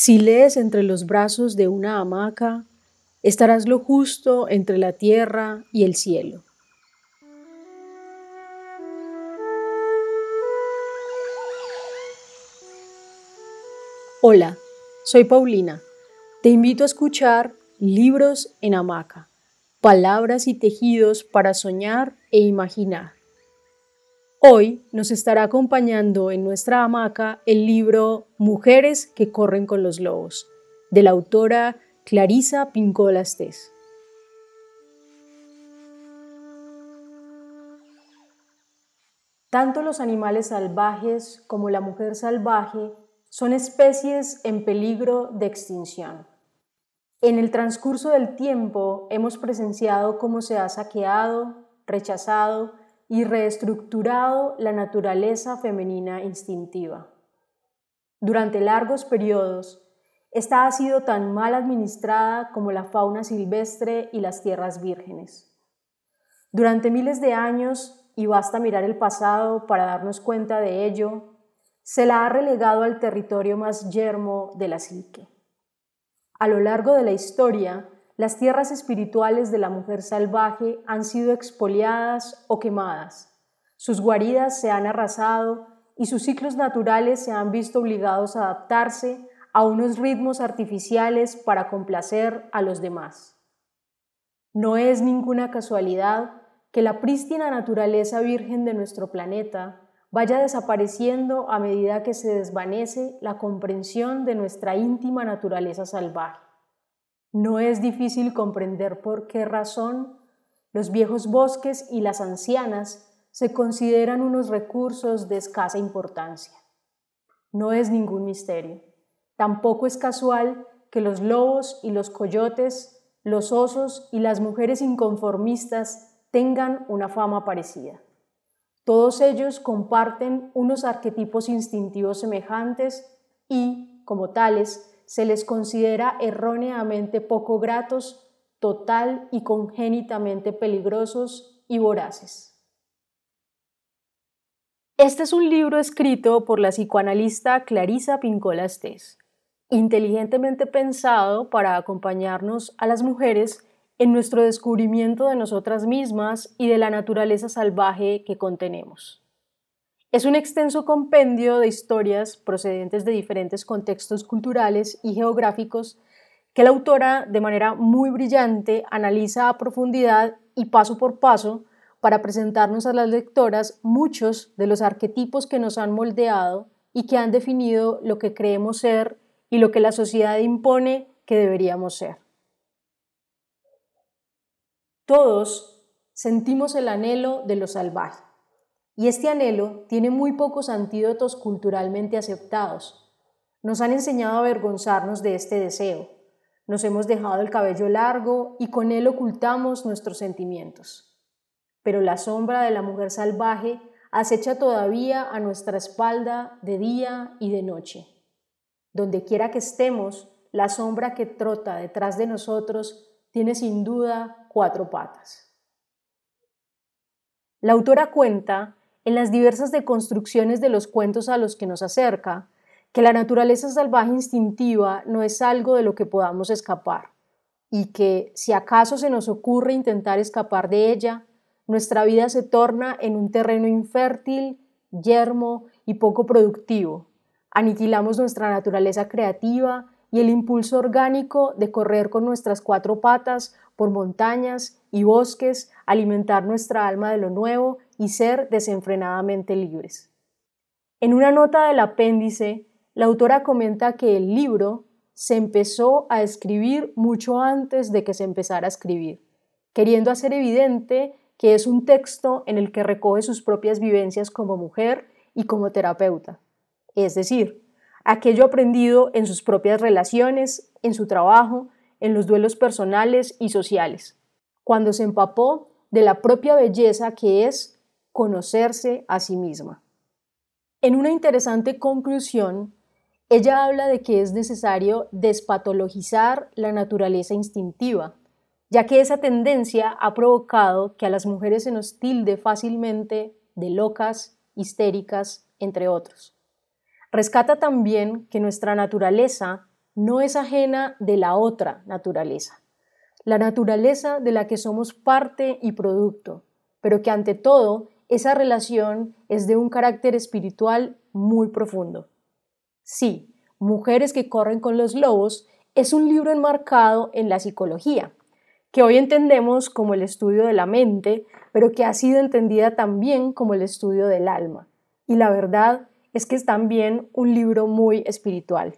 Si lees entre los brazos de una hamaca, estarás lo justo entre la tierra y el cielo. Hola, soy Paulina. Te invito a escuchar Libros en Hamaca, palabras y tejidos para soñar e imaginar. Hoy nos estará acompañando en nuestra hamaca el libro Mujeres que corren con los lobos, de la autora Clarisa Pincola Estés. Tanto los animales salvajes como la mujer salvaje son especies en peligro de extinción. En el transcurso del tiempo hemos presenciado cómo se ha saqueado, rechazado y reestructurado la naturaleza femenina instintiva. Durante largos periodos, esta ha sido tan mal administrada como la fauna silvestre y las tierras vírgenes. Durante miles de años, y basta mirar el pasado para darnos cuenta de ello, se la ha relegado al territorio más yermo de la psique. A lo largo de la historia, las tierras espirituales de la mujer salvaje han sido expoliadas o quemadas. Sus guaridas se han arrasado y sus ciclos naturales se han visto obligados a adaptarse a unos ritmos artificiales para complacer a los demás. No es ninguna casualidad que la prístina naturaleza virgen de nuestro planeta vaya desapareciendo a medida que se desvanece la comprensión de nuestra íntima naturaleza salvaje. No es difícil comprender por qué razón los viejos bosques y las ancianas se consideran unos recursos de escasa importancia. No es ningún misterio. Tampoco es casual que los lobos y los coyotes, los osos y las mujeres inconformistas tengan una fama parecida. Todos ellos comparten unos arquetipos instintivos semejantes y, como tales, se les considera erróneamente poco gratos, total y congénitamente peligrosos y voraces. Este es un libro escrito por la psicoanalista Clarisa Pincola Estés, inteligentemente pensado para acompañarnos a las mujeres en nuestro descubrimiento de nosotras mismas y de la naturaleza salvaje que contenemos. Es un extenso compendio de historias procedentes de diferentes contextos culturales y geográficos que la autora, de manera muy brillante, analiza a profundidad y paso por paso para presentarnos a las lectoras muchos de los arquetipos que nos han moldeado y que han definido lo que creemos ser y lo que la sociedad impone que deberíamos ser. Todos sentimos el anhelo de lo salvaje y este anhelo tiene muy pocos antídotos culturalmente aceptados. Nos han enseñado a avergonzarnos de este deseo. Nos hemos dejado el cabello largo y con él ocultamos nuestros sentimientos. Pero la sombra de la mujer salvaje acecha todavía a nuestra espalda de día y de noche. Donde quiera que estemos, la sombra que trota detrás de nosotros tiene sin duda cuatro patas. La autora cuenta en las diversas deconstrucciones de los cuentos a los que nos acerca, que la naturaleza salvaje instintiva no es algo de lo que podamos escapar, y que si acaso se nos ocurre intentar escapar de ella, nuestra vida se torna en un terreno infértil, yermo y poco productivo. Aniquilamos nuestra naturaleza creativa y el impulso orgánico de correr con nuestras cuatro patas por montañas y bosques, alimentar nuestra alma de lo nuevo y ser desenfrenadamente libres. En una nota del apéndice, la autora comenta que el libro se empezó a escribir mucho antes de que se empezara a escribir, queriendo hacer evidente que es un texto en el que recoge sus propias vivencias como mujer y como terapeuta, es decir, aquello aprendido en sus propias relaciones, en su trabajo, en los duelos personales y sociales, cuando se empapó de la propia belleza que es conocerse a sí misma. En una interesante conclusión, ella habla de que es necesario despatologizar la naturaleza instintiva, ya que esa tendencia ha provocado que a las mujeres se nos tilde fácilmente de locas, histéricas, entre otros. Rescata también que nuestra naturaleza no es ajena de la otra naturaleza, la naturaleza de la que somos parte y producto, pero que ante todo esa relación es de un carácter espiritual muy profundo. Sí, Mujeres que corren con los lobos es un libro enmarcado en la psicología, que hoy entendemos como el estudio de la mente, pero que ha sido entendida también como el estudio del alma. Y la verdad es que es también un libro muy espiritual.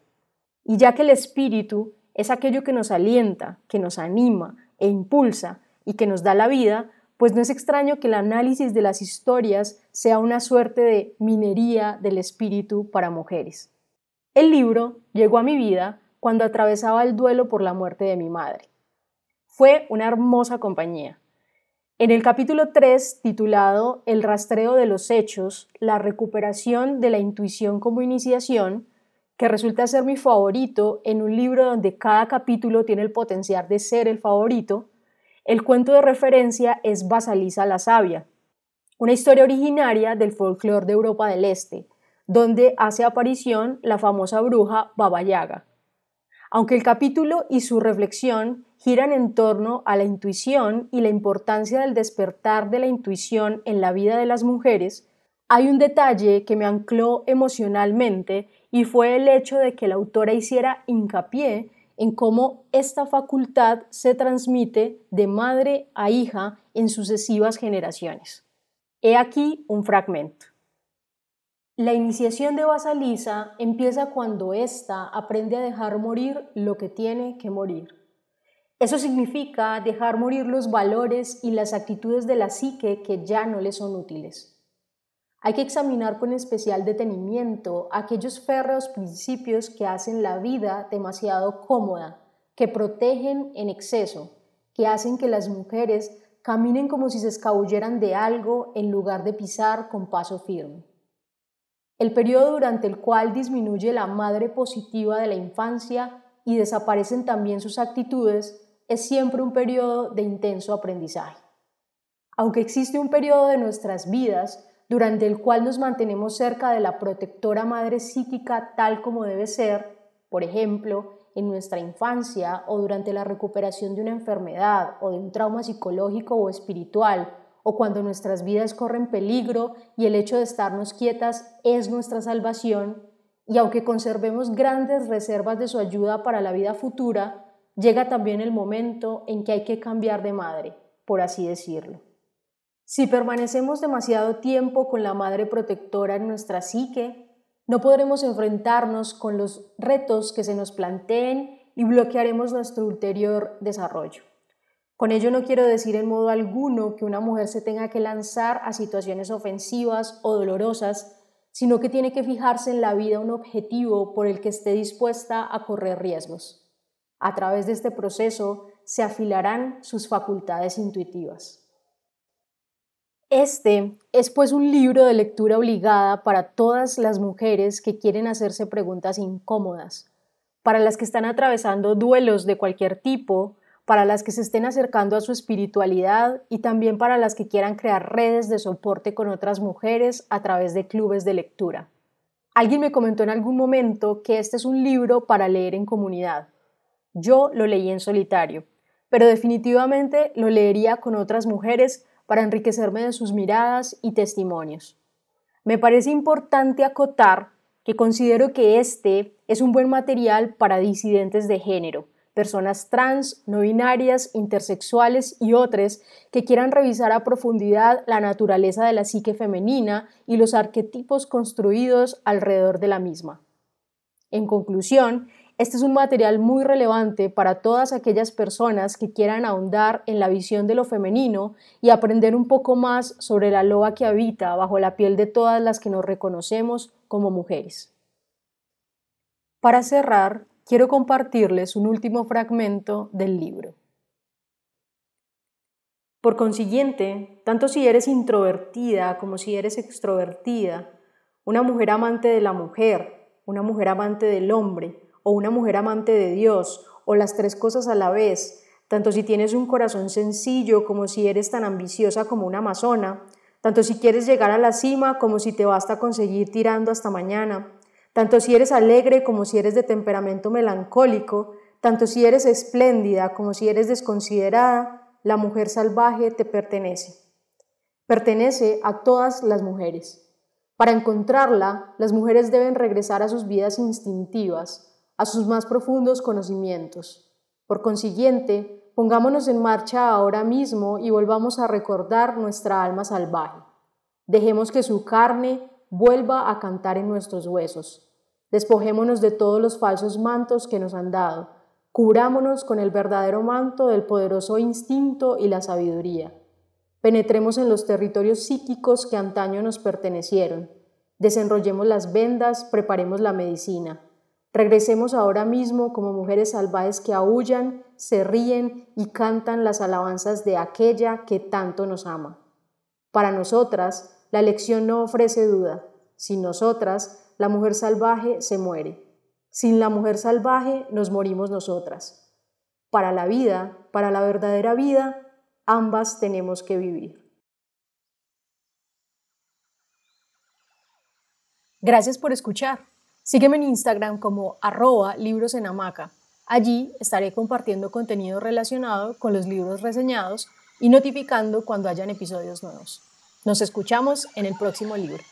Y ya que el espíritu es aquello que nos alienta, que nos anima e impulsa y que nos da la vida, pues no es extraño que el análisis de las historias sea una suerte de minería del espíritu para mujeres. El libro llegó a mi vida cuando atravesaba el duelo por la muerte de mi madre. Fue una hermosa compañía. En el capítulo 3, titulado El rastreo de los hechos, la recuperación de la intuición como iniciación, que resulta ser mi favorito en un libro donde cada capítulo tiene el potencial de ser el favorito, el cuento de referencia es Basalisa la Sabia, una historia originaria del folclore de Europa del Este, donde hace aparición la famosa bruja Baba Yaga. Aunque el capítulo y su reflexión giran en torno a la intuición y la importancia del despertar de la intuición en la vida de las mujeres, hay un detalle que me ancló emocionalmente y fue el hecho de que la autora hiciera hincapié en cómo esta facultad se transmite de madre a hija en sucesivas generaciones. He aquí un fragmento. La iniciación de Basalisa empieza cuando ésta aprende a dejar morir lo que tiene que morir. Eso significa dejar morir los valores y las actitudes de la psique que ya no le son útiles. Hay que examinar con especial detenimiento aquellos férreos principios que hacen la vida demasiado cómoda, que protegen en exceso, que hacen que las mujeres caminen como si se escabulleran de algo en lugar de pisar con paso firme. El periodo durante el cual disminuye la madre positiva de la infancia y desaparecen también sus actitudes es siempre un periodo de intenso aprendizaje. Aunque existe un periodo de nuestras vidas durante el cual nos mantenemos cerca de la protectora madre psíquica tal como debe ser, por ejemplo, en nuestra infancia o durante la recuperación de una enfermedad o de un trauma psicológico o espiritual, o cuando nuestras vidas corren peligro y el hecho de estarnos quietas es nuestra salvación, y aunque conservemos grandes reservas de su ayuda para la vida futura, llega también el momento en que hay que cambiar de madre, por así decirlo. Si permanecemos demasiado tiempo con la madre protectora en nuestra psique, no podremos enfrentarnos con los retos que se nos planteen y bloquearemos nuestro ulterior desarrollo. Con ello no quiero decir en modo alguno que una mujer se tenga que lanzar a situaciones ofensivas o dolorosas, sino que tiene que fijarse en la vida un objetivo por el que esté dispuesta a correr riesgos. A través de este proceso se afilarán sus facultades intuitivas. Este es pues un libro de lectura obligada para todas las mujeres que quieren hacerse preguntas incómodas, para las que están atravesando duelos de cualquier tipo, para las que se estén acercando a su espiritualidad y también para las que quieran crear redes de soporte con otras mujeres a través de clubes de lectura. Alguien me comentó en algún momento que este es un libro para leer en comunidad. Yo lo leí en solitario, pero definitivamente lo leería con otras mujeres para enriquecerme de sus miradas y testimonios. Me parece importante acotar que considero que este es un buen material para disidentes de género, personas trans, no binarias, intersexuales y otras que quieran revisar a profundidad la naturaleza de la psique femenina y los arquetipos construidos alrededor de la misma. En conclusión, este es un material muy relevante para todas aquellas personas que quieran ahondar en la visión de lo femenino y aprender un poco más sobre la loa que habita bajo la piel de todas las que nos reconocemos como mujeres. Para cerrar, quiero compartirles un último fragmento del libro. Por consiguiente, tanto si eres introvertida como si eres extrovertida, una mujer amante de la mujer, una mujer amante del hombre o una mujer amante de Dios, o las tres cosas a la vez, tanto si tienes un corazón sencillo como si eres tan ambiciosa como una amazona, tanto si quieres llegar a la cima como si te basta conseguir tirando hasta mañana, tanto si eres alegre como si eres de temperamento melancólico, tanto si eres espléndida como si eres desconsiderada, la mujer salvaje te pertenece. Pertenece a todas las mujeres. Para encontrarla, las mujeres deben regresar a sus vidas instintivas, a sus más profundos conocimientos. Por consiguiente, pongámonos en marcha ahora mismo y volvamos a recordar nuestra alma salvaje. Dejemos que su carne vuelva a cantar en nuestros huesos. Despojémonos de todos los falsos mantos que nos han dado. Cubrámonos con el verdadero manto del poderoso instinto y la sabiduría. Penetremos en los territorios psíquicos que antaño nos pertenecieron. Desenrollemos las vendas, preparemos la medicina. Regresemos ahora mismo como mujeres salvajes que aullan, se ríen y cantan las alabanzas de aquella que tanto nos ama. Para nosotras, la elección no ofrece duda. Sin nosotras, la mujer salvaje se muere. Sin la mujer salvaje nos morimos nosotras. Para la vida, para la verdadera vida, ambas tenemos que vivir. Gracias por escuchar. Sígueme en Instagram como arroba libros en hamaca. Allí estaré compartiendo contenido relacionado con los libros reseñados y notificando cuando hayan episodios nuevos. Nos escuchamos en el próximo libro.